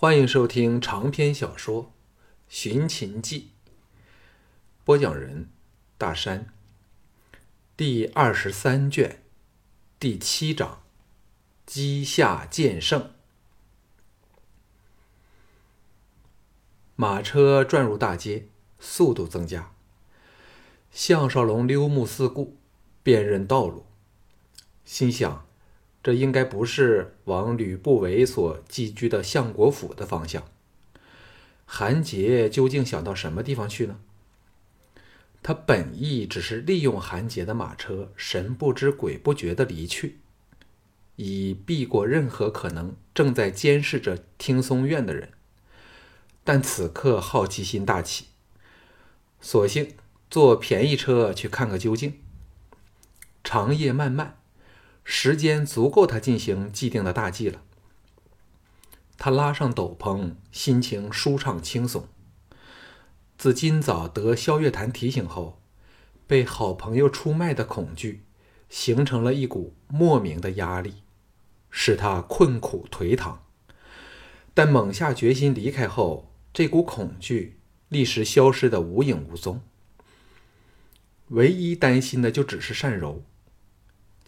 欢迎收听长篇小说《寻秦记》，播讲人：大山。第二十三卷，第七章：鸡下剑圣。马车转入大街，速度增加。项少龙溜目四顾，辨认道路，心想。这应该不是往吕不韦所寄居的相国府的方向。韩杰究竟想到什么地方去呢？他本意只是利用韩杰的马车，神不知鬼不觉地离去，以避过任何可能正在监视着听松院的人。但此刻好奇心大起，索性坐便宜车去看个究竟。长夜漫漫。时间足够他进行既定的大计了。他拉上斗篷，心情舒畅轻松。自今早得萧月潭提醒后，被好朋友出卖的恐惧，形成了一股莫名的压力，使他困苦颓唐。但猛下决心离开后，这股恐惧立时消失得无影无踪。唯一担心的就只是善柔。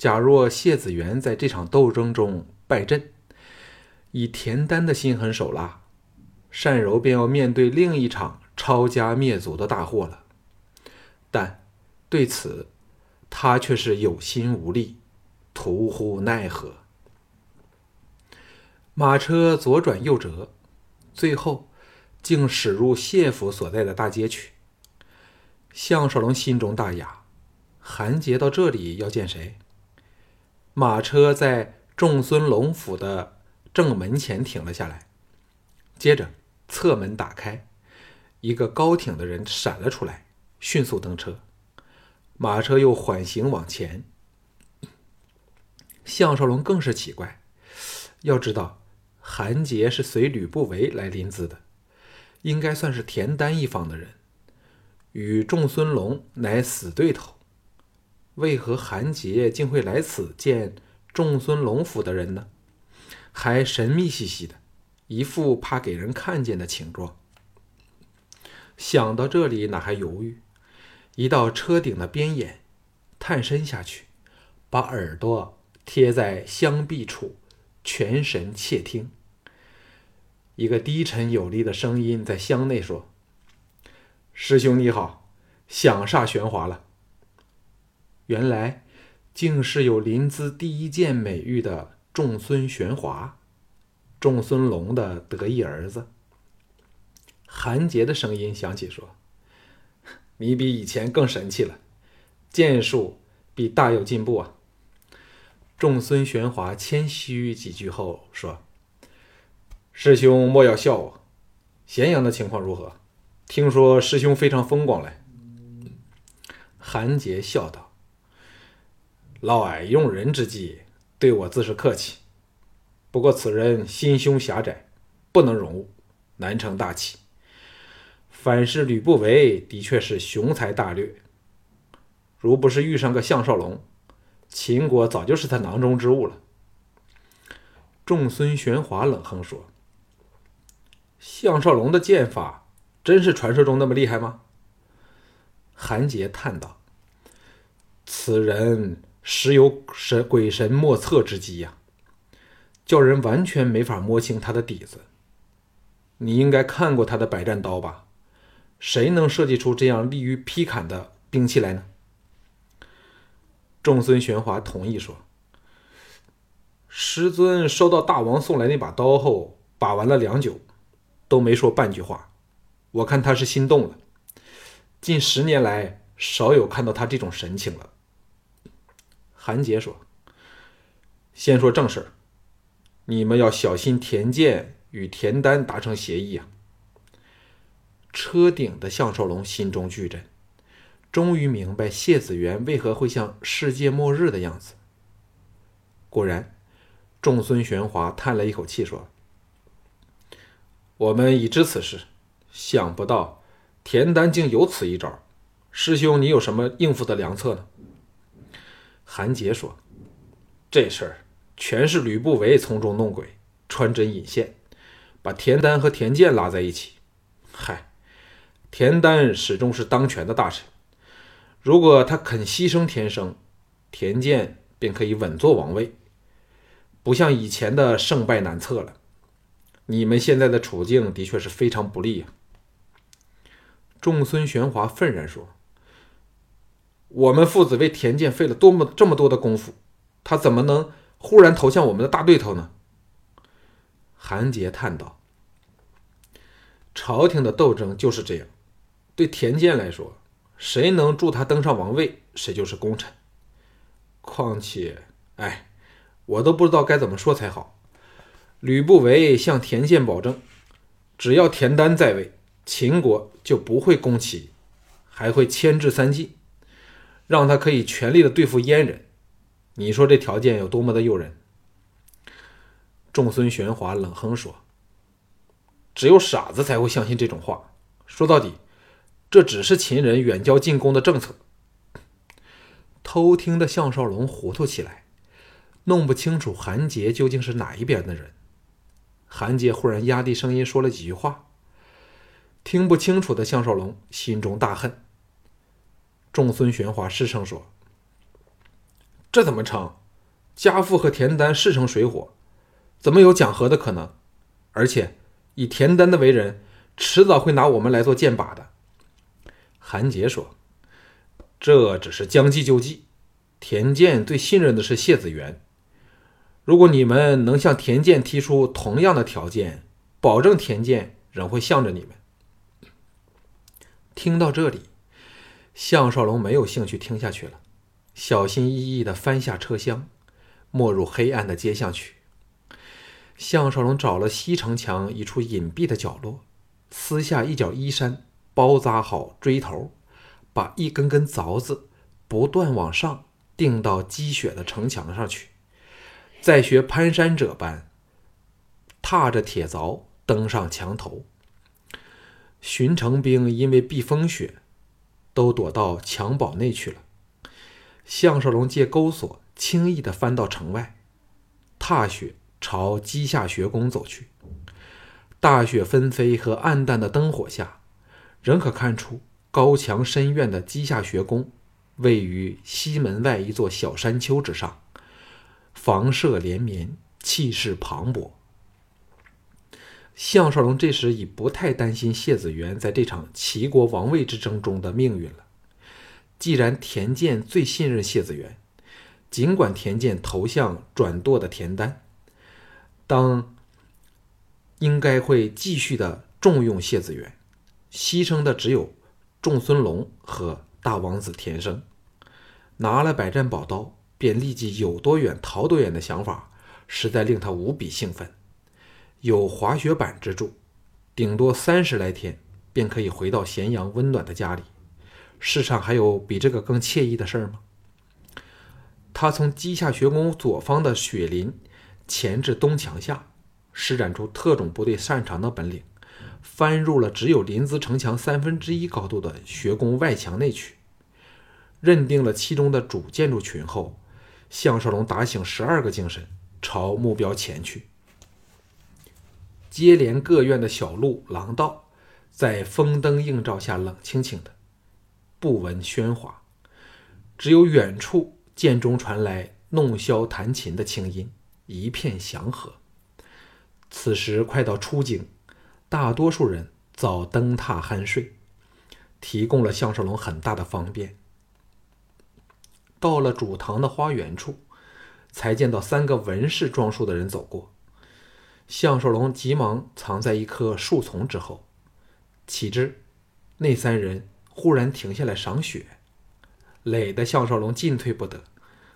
假若谢子元在这场斗争中败阵，以田丹的心狠手辣，单柔便要面对另一场抄家灭族的大祸了。但对此，他却是有心无力，徒呼奈何。马车左转右折，最后竟驶入谢府所在的大街去。项少龙心中大哑，韩杰到这里要见谁？马车在仲孙龙府的正门前停了下来，接着侧门打开，一个高挺的人闪了出来，迅速登车。马车又缓行往前。项少龙更是奇怪，要知道韩杰是随吕不韦来临淄的，应该算是田丹一方的人，与仲孙龙乃死对头。为何韩杰竟会来此见仲孙龙府的人呢？还神秘兮兮的，一副怕给人看见的情状。想到这里，哪还犹豫？一到车顶的边沿，探身下去，把耳朵贴在箱壁处，全神窃听。一个低沉有力的声音在箱内说：“师兄你好，想煞玄华了。”原来，竟是有临淄第一剑美誉的仲孙玄华，仲孙龙的得意儿子。韩杰的声音响起说：“你比以前更神气了，剑术比大有进步啊。”仲孙玄华谦虚几句后说：“师兄莫要笑我，咸阳的情况如何？听说师兄非常风光嘞。”韩杰笑道。嫪毐用人之际，对我自是客气。不过此人心胸狭窄，不能容物，难成大器。反是吕不韦，的确是雄才大略。如不是遇上个项少龙，秦国早就是他囊中之物了。仲孙玄华冷哼说：“项少龙的剑法，真是传说中那么厉害吗？”韩杰叹道：“此人。”实有神鬼神莫测之机呀，叫人完全没法摸清他的底子。你应该看过他的百战刀吧？谁能设计出这样利于劈砍的兵器来呢？众孙玄华同意说：“师尊收到大王送来那把刀后，把玩了良久，都没说半句话。我看他是心动了。近十年来，少有看到他这种神情了。”韩杰说：“先说正事儿，你们要小心田健与田丹达成协议啊。”车顶的项少龙心中巨震，终于明白谢子元为何会像世界末日的样子。果然，众孙玄华叹了一口气说：“我们已知此事，想不到田丹竟有此一招。师兄，你有什么应付的良策呢？”韩杰说：“这事儿全是吕不韦从中弄鬼，穿针引线，把田丹和田健拉在一起。嗨，田丹始终是当权的大臣，如果他肯牺牲田生，田健便可以稳坐王位，不像以前的胜败难测了。你们现在的处境的确是非常不利呀。仲孙玄华愤然说：“我们父子为田健费了多么这么多的功夫，他怎么能忽然投向我们的大对头呢？”韩杰叹道：“朝廷的斗争就是这样，对田健来说，谁能助他登上王位，谁就是功臣。况且，哎，我都不知道该怎么说才好。”吕不韦向田健保证，只要田丹在位，秦国就不会攻齐，还会牵制三晋，让他可以全力的对付燕人。你说这条件有多么的诱人？众孙玄华冷哼说：“只有傻子才会相信这种话。说到底，这只是秦人远交近攻的政策。”偷听的项少龙糊涂起来，弄不清楚韩杰究竟是哪一边的人。韩杰忽然压低声音说了几句话，听不清楚的项少龙心中大恨。众孙玄华失声说：“这怎么成？家父和田丹势成水火，怎么有讲和的可能？而且以田丹的为人，迟早会拿我们来做箭靶的。”韩杰说：“这只是将计就计。田健最信任的是谢子元。”如果你们能向田健提出同样的条件，保证田健仍会向着你们。听到这里，项少龙没有兴趣听下去了，小心翼翼地翻下车厢，没入黑暗的街巷去。项少龙找了西城墙一处隐蔽的角落，撕下一角衣衫，包扎好锥头，把一根根凿子不断往上钉到积雪的城墙上去。再学攀山者般，踏着铁凿登上墙头。巡城兵因为避风雪，都躲到墙堡内去了。项少龙借钩索，轻易的翻到城外，踏雪朝稷下学宫走去。大雪纷飞和暗淡的灯火下，仍可看出高墙深院的稷下学宫，位于西门外一座小山丘之上。房舍连绵，气势磅礴。项少龙这时已不太担心谢子元在这场齐国王位之争中的命运了。既然田健最信任谢子元，尽管田健投向转舵的田丹，当应该会继续的重用谢子元，牺牲的只有仲孙龙和大王子田生，拿了百战宝刀。便立即有多远逃多远的想法，实在令他无比兴奋。有滑雪板之助，顶多三十来天便可以回到咸阳温暖的家里。世上还有比这个更惬意的事儿吗？他从稷下学宫左方的雪林前至东墙下，施展出特种部队擅长的本领，翻入了只有临淄城墙三分之一高度的学宫外墙内去，认定了其中的主建筑群后。项少龙打醒十二个精神，朝目标前去。接连各院的小路廊道，在风灯映照下冷清清的，不闻喧哗，只有远处涧中传来弄箫弹琴的清音，一片祥和。此时快到初景，大多数人早登榻酣睡，提供了项少龙很大的方便。到了主堂的花园处，才见到三个文士装束的人走过。项少龙急忙藏在一棵树丛之后，岂知那三人忽然停下来赏雪，累得项少龙进退不得，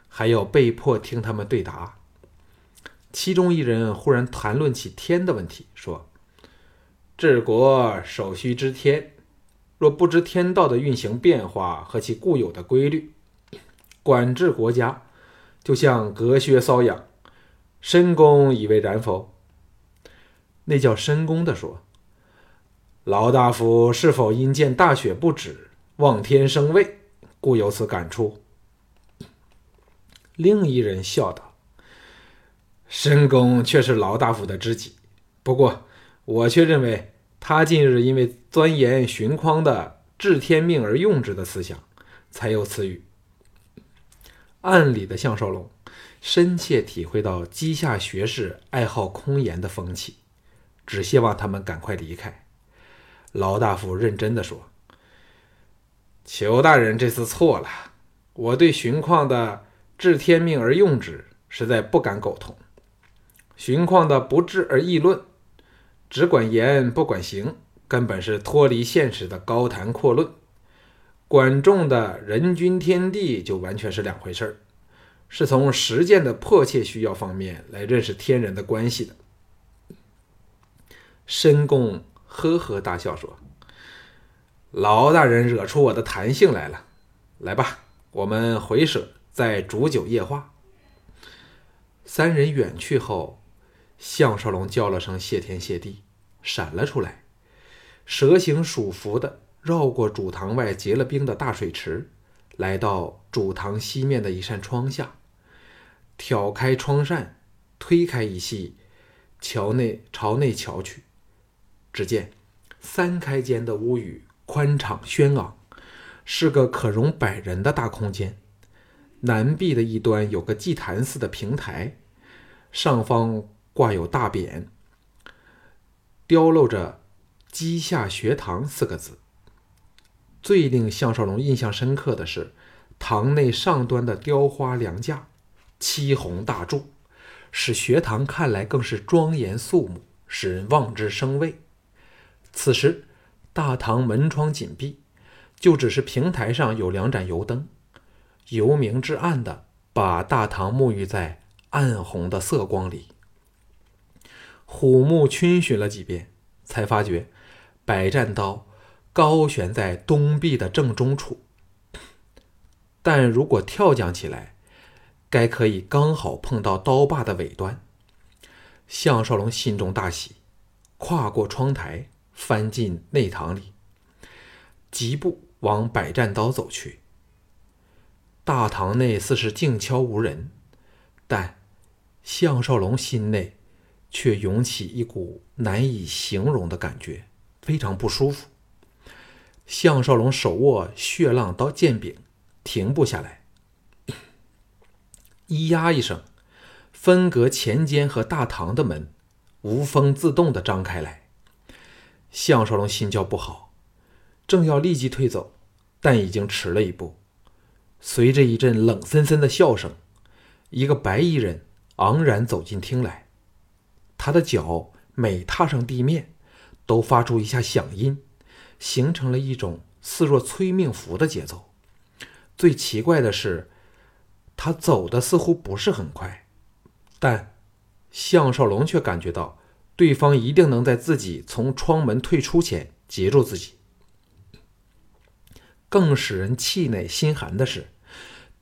还要被迫听他们对答。其中一人忽然谈论起天的问题，说：“治国首须知天，若不知天道的运行变化和其固有的规律。”管治国家，就像隔靴搔痒。申公以为然否？那叫申公的说：“老大夫是否因见大雪不止，望天生畏，故有此感触？”另一人笑道：“申公却是老大夫的知己，不过我却认为他近日因为钻研荀匡的‘治天命而用之’的思想，才有此语。暗里的项少龙深切体会到稷下学士爱好空言的风气，只希望他们赶快离开。劳大夫认真的说：“裘大人这次错了，我对荀况的‘治天命而用之’实在不敢苟同。荀况的‘不治而议论’，只管言不管行，根本是脱离现实的高谈阔论。”管仲的人君天地就完全是两回事儿，是从实践的迫切需要方面来认识天人的关系的。申公呵呵大笑说：“劳大人惹出我的弹性来了，来吧，我们回舍再煮酒夜话。”三人远去后，项少龙叫了声谢天谢地，闪了出来，蛇形鼠伏的。绕过主堂外结了冰的大水池，来到主堂西面的一扇窗下，挑开窗扇，推开一隙，桥内朝内瞧去，只见三开间的屋宇宽敞轩昂，是个可容百人的大空间。南壁的一端有个祭坛似的平台，上方挂有大匾，雕镂着“稷下学堂”四个字。最令项少龙印象深刻的是，堂内上端的雕花梁架、漆红大柱，使学堂看来更是庄严肃穆，使人望之生畏。此时，大堂门窗紧闭，就只是平台上有两盏油灯，由明至暗的把大堂沐浴在暗红的色光里。虎目逡巡了几遍，才发觉百战刀。高悬在东壁的正中处，但如果跳将起来，该可以刚好碰到刀把的尾端。项少龙心中大喜，跨过窗台，翻进内堂里，疾步往百战刀走去。大堂内似是静悄无人，但项少龙心内却涌起一股难以形容的感觉，非常不舒服。项少龙手握血浪刀剑柄，停不下来。咿呀一声，分隔前间和大堂的门无风自动的张开来。项少龙心叫不好，正要立即退走，但已经迟了一步。随着一阵冷森森的笑声，一个白衣人昂然走进厅来。他的脚每踏上地面，都发出一下响音。形成了一种似若催命符的节奏。最奇怪的是，他走的似乎不是很快，但项少龙却感觉到对方一定能在自己从窗门退出前截住自己。更使人气馁心寒的是，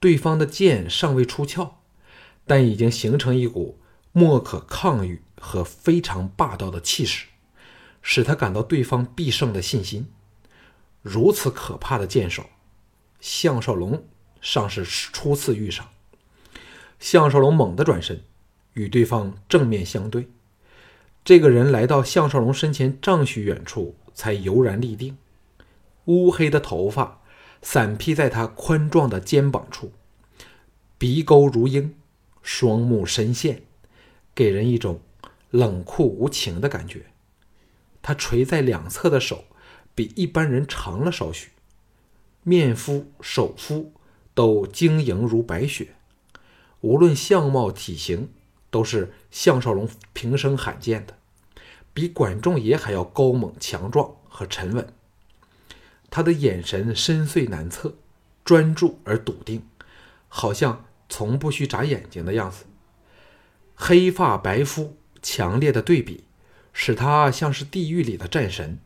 对方的剑尚未出鞘，但已经形成一股莫可抗御和非常霸道的气势。使他感到对方必胜的信心。如此可怕的剑手，项少龙尚是初次遇上。项少龙猛地转身，与对方正面相对。这个人来到项少龙身前丈许远处，才悠然立定。乌黑的头发散披在他宽壮的肩膀处，鼻沟如鹰，双目深陷，给人一种冷酷无情的感觉。他垂在两侧的手，比一般人长了少许，面肤、手肤都晶莹如白雪，无论相貌、体型，都是项少龙平生罕见的，比管仲爷还要高猛、强壮和沉稳。他的眼神深邃难测，专注而笃定，好像从不需眨眼睛的样子。黑发白肤，强烈的对比。使他像是地狱里的战神，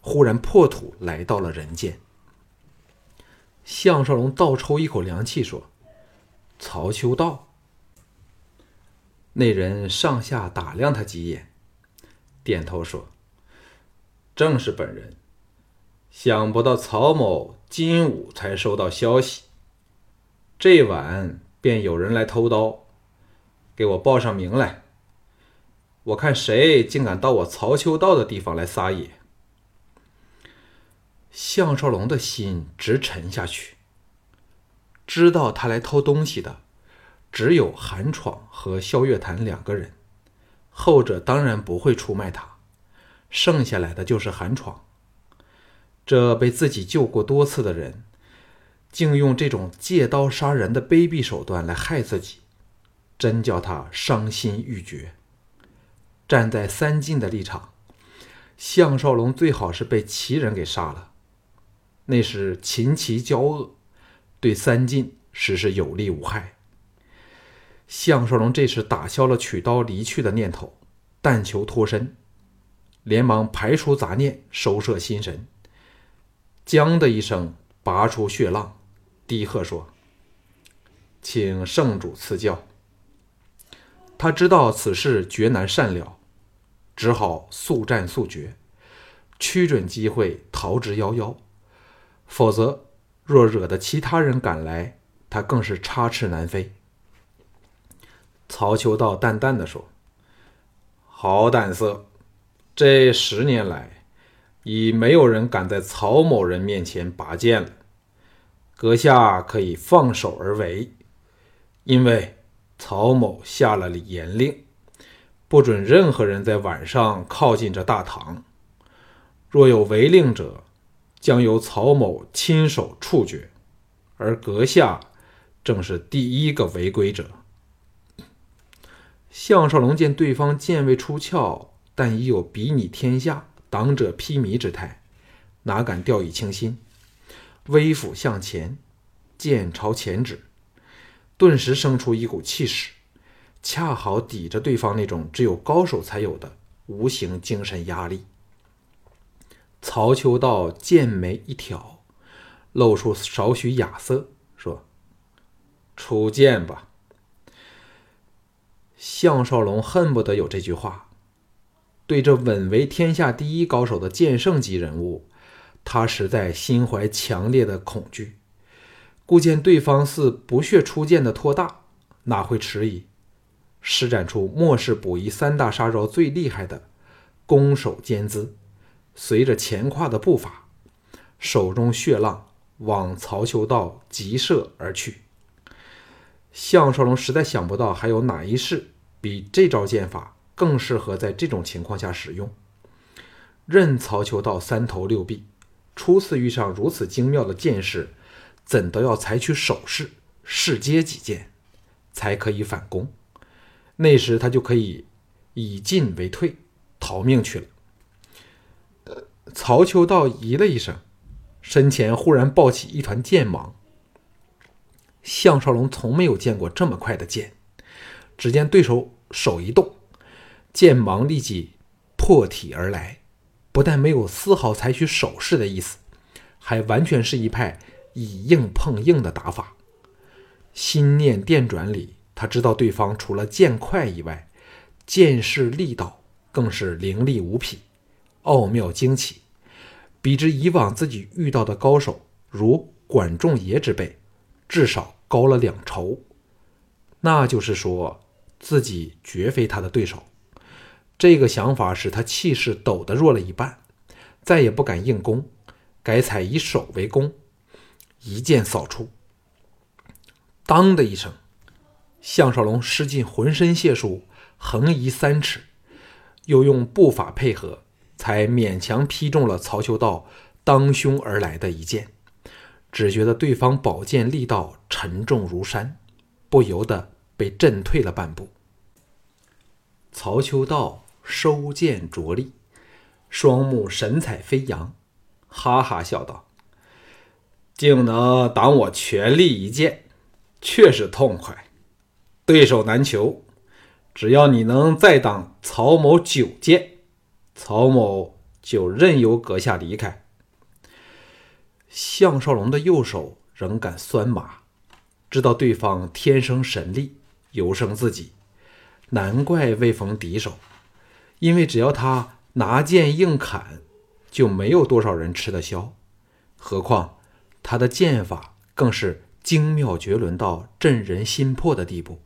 忽然破土来到了人间。项少龙倒抽一口凉气，说：“曹秋道。”那人上下打量他几眼，点头说：“正是本人。想不到曹某今午才收到消息，这晚便有人来偷刀，给我报上名来。”我看谁竟敢到我曹秋道的地方来撒野！项少龙的心直沉下去。知道他来偷东西的，只有韩闯和萧月潭两个人，后者当然不会出卖他。剩下来的就是韩闯，这被自己救过多次的人，竟用这种借刀杀人的卑鄙手段来害自己，真叫他伤心欲绝。站在三晋的立场，项少龙最好是被齐人给杀了，那是秦齐交恶，对三晋实是有利无害。项少龙这时打消了取刀离去的念头，但求脱身。连忙排除杂念，收摄心神。将的一声，拔出血浪，低喝说：“请圣主赐教。”他知道此事绝难善了，只好速战速决，屈准机会逃之夭夭。否则，若惹得其他人赶来，他更是插翅难飞。曹秋道淡淡的说：“好胆色。”这十年来，已没有人敢在曹某人面前拔剑了。阁下可以放手而为，因为曹某下了严令，不准任何人在晚上靠近这大堂。若有违令者，将由曹某亲手处决。而阁下正是第一个违规者。项少龙见对方剑未出鞘。但已有比拟天下、挡者披靡之态，哪敢掉以轻心？微俯向前，剑朝前指，顿时生出一股气势，恰好抵着对方那种只有高手才有的无形精神压力。曹秋道剑眉一挑，露出少许雅色，说：“出剑吧。”项少龙恨不得有这句话。对这稳为天下第一高手的剑圣级人物，他实在心怀强烈的恐惧。故见对方似不屑出剑的托大，哪会迟疑，施展出末世补遗三大杀招最厉害的攻守兼姿，随着前跨的步伐，手中血浪往曹秋道急射而去。项少龙实在想不到还有哪一式比这招剑法。更适合在这种情况下使用。任曹秋道三头六臂，初次遇上如此精妙的剑士，怎都要采取手势试接几剑，才可以反攻。那时他就可以以进为退，逃命去了。曹秋道咦了一声，身前忽然爆起一团剑芒。项少龙从没有见过这么快的剑，只见对手手一动。剑芒立即破体而来，不但没有丝毫采取手势的意思，还完全是一派以硬碰硬的打法。心念电转里，他知道对方除了剑快以外，剑势力道更是凌厉无匹，奥妙惊奇，比之以往自己遇到的高手，如管仲爷之辈，至少高了两筹。那就是说自己绝非他的对手。这个想法使他气势抖得弱了一半，再也不敢硬攻，改采以手为攻，一剑扫出。当的一声，项少龙施尽浑身解数，横移三尺，又用步法配合，才勉强劈中了曹秋道当胸而来的一剑。只觉得对方宝剑力道沉重如山，不由得被震退了半步。曹秋道。收剑着力，双目神采飞扬，哈哈笑道：“竟能挡我全力一剑，确实痛快。对手难求，只要你能再挡曹某九剑，曹某就任由阁下离开。”项少龙的右手仍感酸麻，知道对方天生神力，尤胜自己，难怪未逢敌手。因为只要他拿剑硬砍，就没有多少人吃得消。何况他的剑法更是精妙绝伦到震人心魄的地步。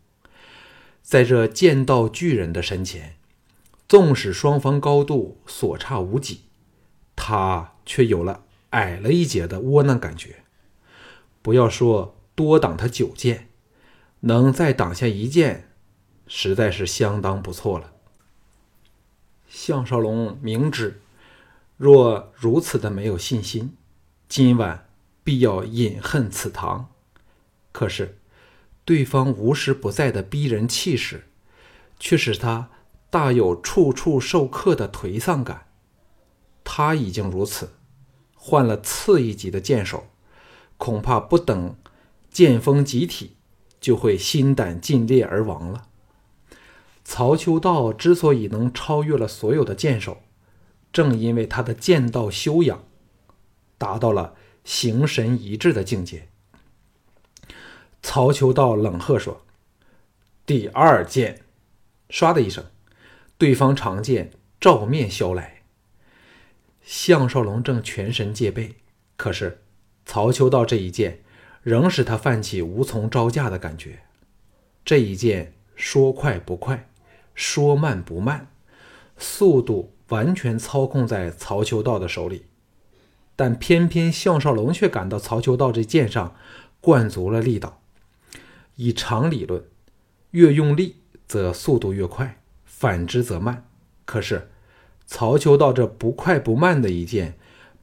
在这剑道巨人的身前，纵使双方高度所差无几，他却有了矮了一截的窝囊感觉。不要说多挡他九箭，能再挡下一箭，实在是相当不错了。项少龙明知，若如此的没有信心，今晚必要饮恨此堂。可是，对方无时不在的逼人气势，却使他大有处处受克的颓丧感。他已经如此，换了次一级的剑手，恐怕不等剑锋集体，就会心胆尽裂而亡了。曹秋道之所以能超越了所有的剑手，正因为他的剑道修养达到了形神一致的境界。曹秋道冷喝说：“第二剑！”唰的一声，对方长剑照面削来。项少龙正全神戒备，可是曹秋道这一剑仍使他泛起无从招架的感觉。这一剑说快不快。说慢不慢，速度完全操控在曹秋道的手里，但偏偏项少龙却感到曹秋道这剑上灌足了力道。以常理论，越用力则速度越快，反之则慢。可是曹秋道这不快不慢的一剑，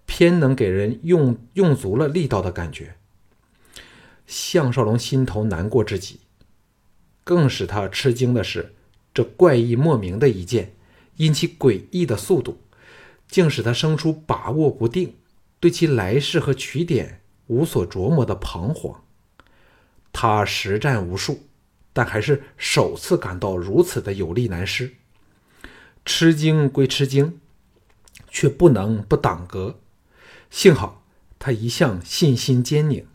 偏能给人用用足了力道的感觉。项少龙心头难过至极，更使他吃惊的是。这怪异莫名的一剑，因其诡异的速度，竟使他生出把握不定、对其来势和取点无所琢磨的彷徨。他实战无数，但还是首次感到如此的有力难施。吃惊归吃惊，却不能不挡格。幸好他一向信心坚宁，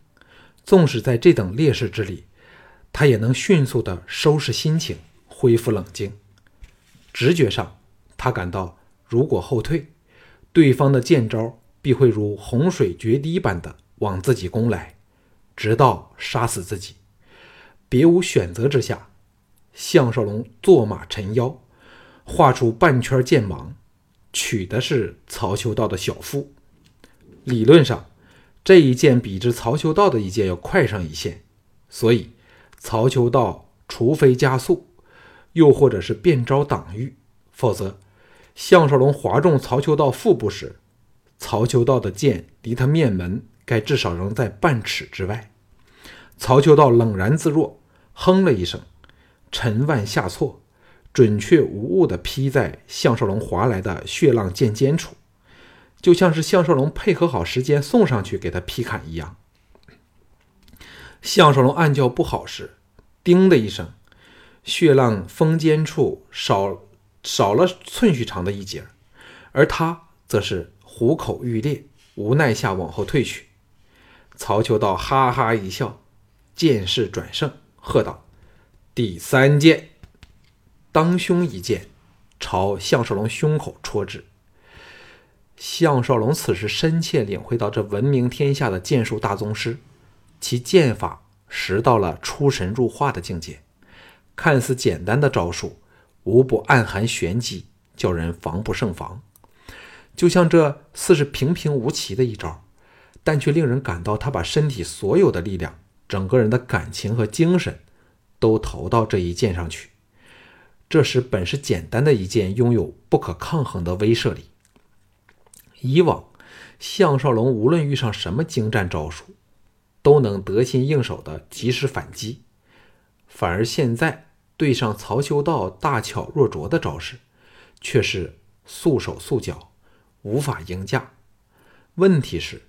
纵使在这等劣势之里，他也能迅速的收拾心情。恢复冷静，直觉上，他感到如果后退，对方的剑招必会如洪水决堤般的往自己攻来，直到杀死自己。别无选择之下，项少龙坐马沉腰，画出半圈剑芒，取的是曹秋道的小腹。理论上，这一剑比之曹秋道的一剑要快上一线，所以曹秋道除非加速。又或者是变招挡御，否则，项少龙划中曹秋道腹部时，曹秋道的剑离他面门该至少仍在半尺之外。曹秋道冷然自若，哼了一声，沉腕下挫，准确无误地劈在项少龙划来的血浪剑尖处，就像是项少龙配合好时间送上去给他劈砍一样。项少龙暗叫不好时，叮的一声。血浪锋尖处少少了寸许长的一截，而他则是虎口欲裂，无奈下往后退去。曹秋道哈哈一笑，剑势转胜，喝道：“第三剑！”当胸一剑，朝项少龙胸口戳至。项少龙此时深切领会到这闻名天下的剑术大宗师，其剑法实到了出神入化的境界。看似简单的招数，无不暗含玄机，叫人防不胜防。就像这似是平平无奇的一招，但却令人感到他把身体所有的力量、整个人的感情和精神，都投到这一剑上去。这时本是简单的一剑，拥有不可抗衡的威慑力。以往，项少龙无论遇上什么精湛招数，都能得心应手的及时反击。反而现在对上曹秋道大巧若拙的招式，却是束手束脚，无法迎驾。问题是，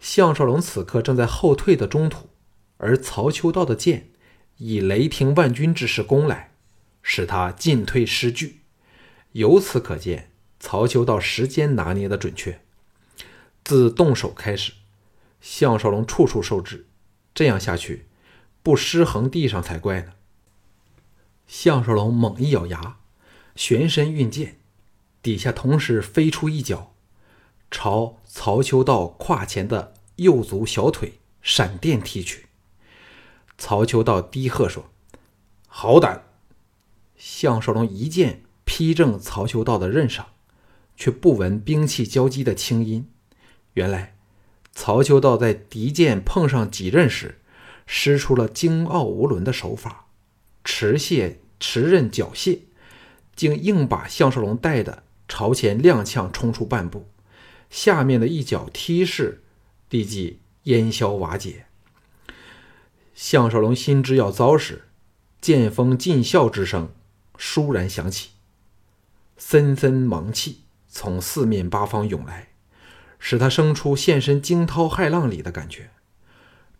项少龙此刻正在后退的中途，而曹秋道的剑以雷霆万钧之势攻来，使他进退失据。由此可见，曹秋道时间拿捏的准确。自动手开始，项少龙处处受制，这样下去。不失衡地上才怪呢。项少龙猛一咬牙，旋身运剑，底下同时飞出一脚，朝曹秋道胯前的右足小腿闪电踢去。曹秋道低喝说：“好胆！”项少龙一剑劈正曹秋道的刃上，却不闻兵器交击的轻音。原来，曹秋道在敌剑碰上戟刃时，施出了精傲无伦的手法，持械持刃缴械，竟硬把项少龙带的朝前踉跄冲出半步，下面的一脚踢式立即烟消瓦解。项少龙心知要遭时，剑锋尽笑之声倏然响起，森森芒气从四面八方涌来，使他生出现身惊涛骇浪里的感觉。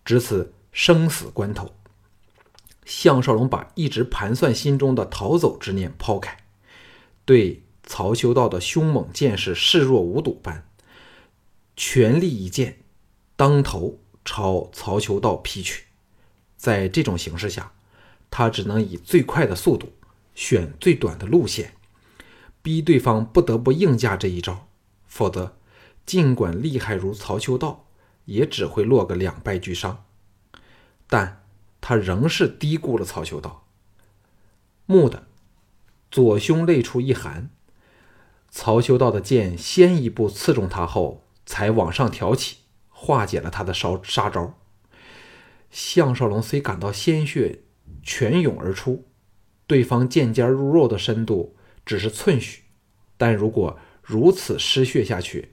值此生死关头，项少龙把一直盘算心中的逃走之念抛开，对曹修道的凶猛剑势视若无睹般，全力一剑，当头朝曹修道劈去。在这种形势下，他只能以最快的速度，选最短的路线，逼对方不得不应架这一招。否则，尽管厉害如曹秋道，也只会落个两败俱伤。但他仍是低估了曹秋道。木的，左胸肋处一寒，曹秋道的剑先一步刺中他后，才往上挑起，化解了他的杀杀招。项少龙虽感到鲜血泉涌而出，对方剑尖入肉的深度只是寸许，但如果如此失血下去，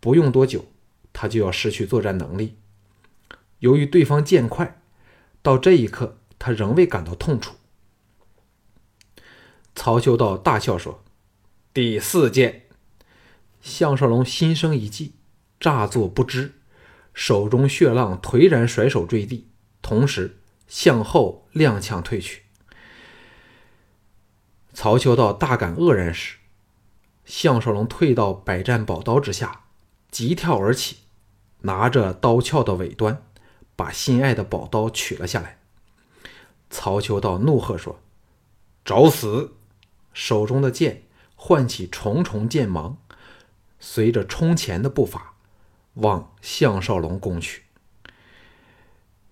不用多久，他就要失去作战能力。由于对方剑快，到这一刻他仍未感到痛楚。曹秋道大笑说：“第四剑。”项少龙心生一计，诈作不知，手中血浪颓然甩手坠地。同时向后踉跄退去。曹秋道大感愕然时，项少龙退到百战宝刀之下，急跳而起，拿着刀鞘的尾端，把心爱的宝刀取了下来。曹秋道怒喝说：“找死！”手中的剑唤起重重剑芒，随着冲前的步伐，往项少龙攻去。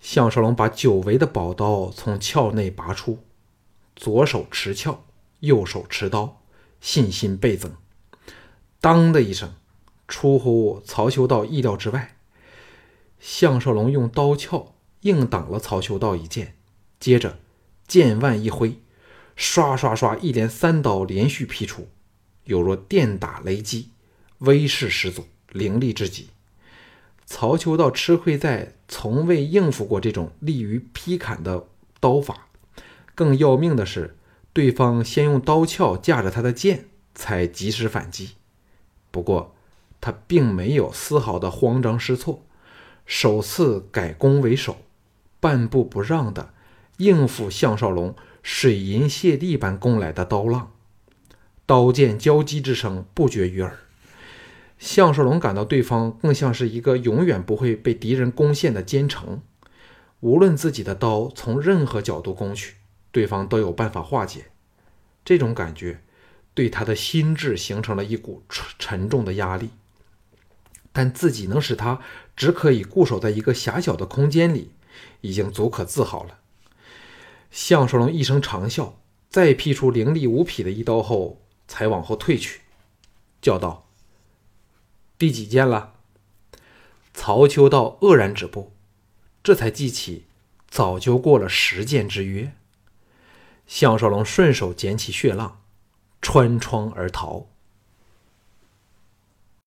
项少龙把久违的宝刀从鞘内拔出，左手持鞘，右手持刀，信心倍增。当的一声，出乎曹修道意料之外。项少龙用刀鞘硬挡了曹修道一剑，接着剑腕一挥，刷刷刷，一连三刀连续劈出，有若电打雷击，威势十足，凌厉之极。曹秋道吃亏在从未应付过这种利于劈砍的刀法，更要命的是，对方先用刀鞘架着他的剑，才及时反击。不过，他并没有丝毫的慌张失措，首次改攻为守，半步不让的应付项少龙水银泻地般攻来的刀浪，刀剑交击之声不绝于耳。项少龙感到对方更像是一个永远不会被敌人攻陷的坚城，无论自己的刀从任何角度攻去，对方都有办法化解。这种感觉对他的心智形成了一股沉重的压力，但自己能使他只可以固守在一个狭小的空间里，已经足可自豪了。项少龙一声长啸，再劈出凌厉无匹的一刀后，才往后退去，叫道。第几剑了？曹秋道愕然止步，这才记起早就过了十剑之约。项少龙顺手捡起血浪，穿窗而逃。